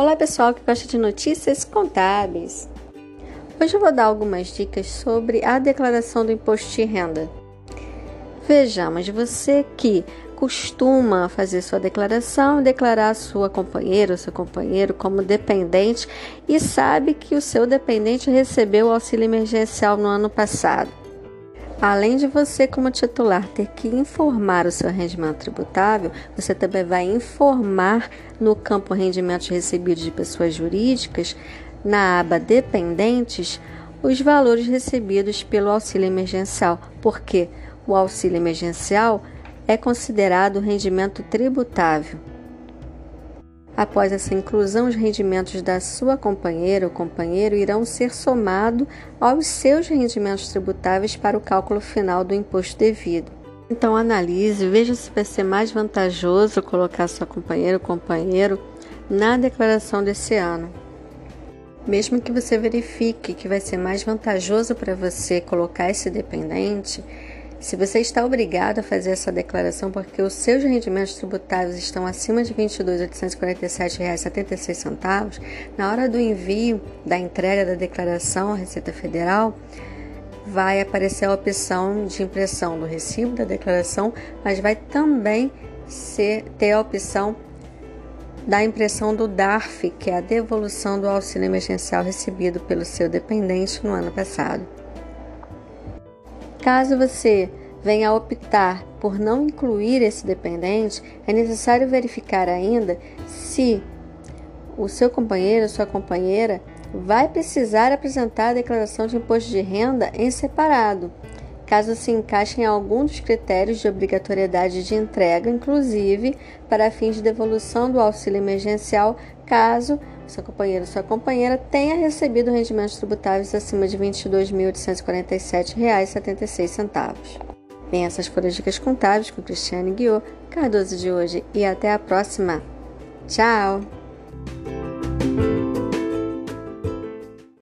Olá pessoal que gosta de notícias contábeis. Hoje eu vou dar algumas dicas sobre a declaração do imposto de renda. Vejamos, você que costuma fazer sua declaração, declarar sua companheira ou seu companheiro como dependente e sabe que o seu dependente recebeu o auxílio emergencial no ano passado. Além de você, como titular, ter que informar o seu rendimento tributável, você também vai informar no campo rendimentos recebidos de pessoas jurídicas, na aba Dependentes, os valores recebidos pelo auxílio emergencial, porque o auxílio emergencial é considerado rendimento tributável. Após essa inclusão, os rendimentos da sua companheira ou companheiro irão ser somados aos seus rendimentos tributáveis para o cálculo final do imposto devido. Então analise, veja se vai ser mais vantajoso colocar sua companheira ou companheiro na declaração desse ano. Mesmo que você verifique que vai ser mais vantajoso para você colocar esse dependente, se você está obrigado a fazer essa declaração porque os seus rendimentos tributáveis estão acima de R$ 22.847,76, na hora do envio da entrega da declaração à Receita Federal, vai aparecer a opção de impressão do recibo da declaração, mas vai também ser, ter a opção da impressão do DARF, que é a devolução do auxílio emergencial recebido pelo seu dependente no ano passado. Caso você venha a optar por não incluir esse dependente, é necessário verificar ainda se o seu companheiro ou sua companheira vai precisar apresentar a declaração de imposto de renda em separado, caso se encaixe em algum dos critérios de obrigatoriedade de entrega, inclusive para fins de devolução do auxílio emergencial, caso seu companheiro ou sua companheira tenha recebido rendimentos tributáveis acima de R$ 22.847,76. Bem, essas foram as dicas contábeis com Cristiane Guiô, Cardoso de hoje, e até a próxima. Tchau!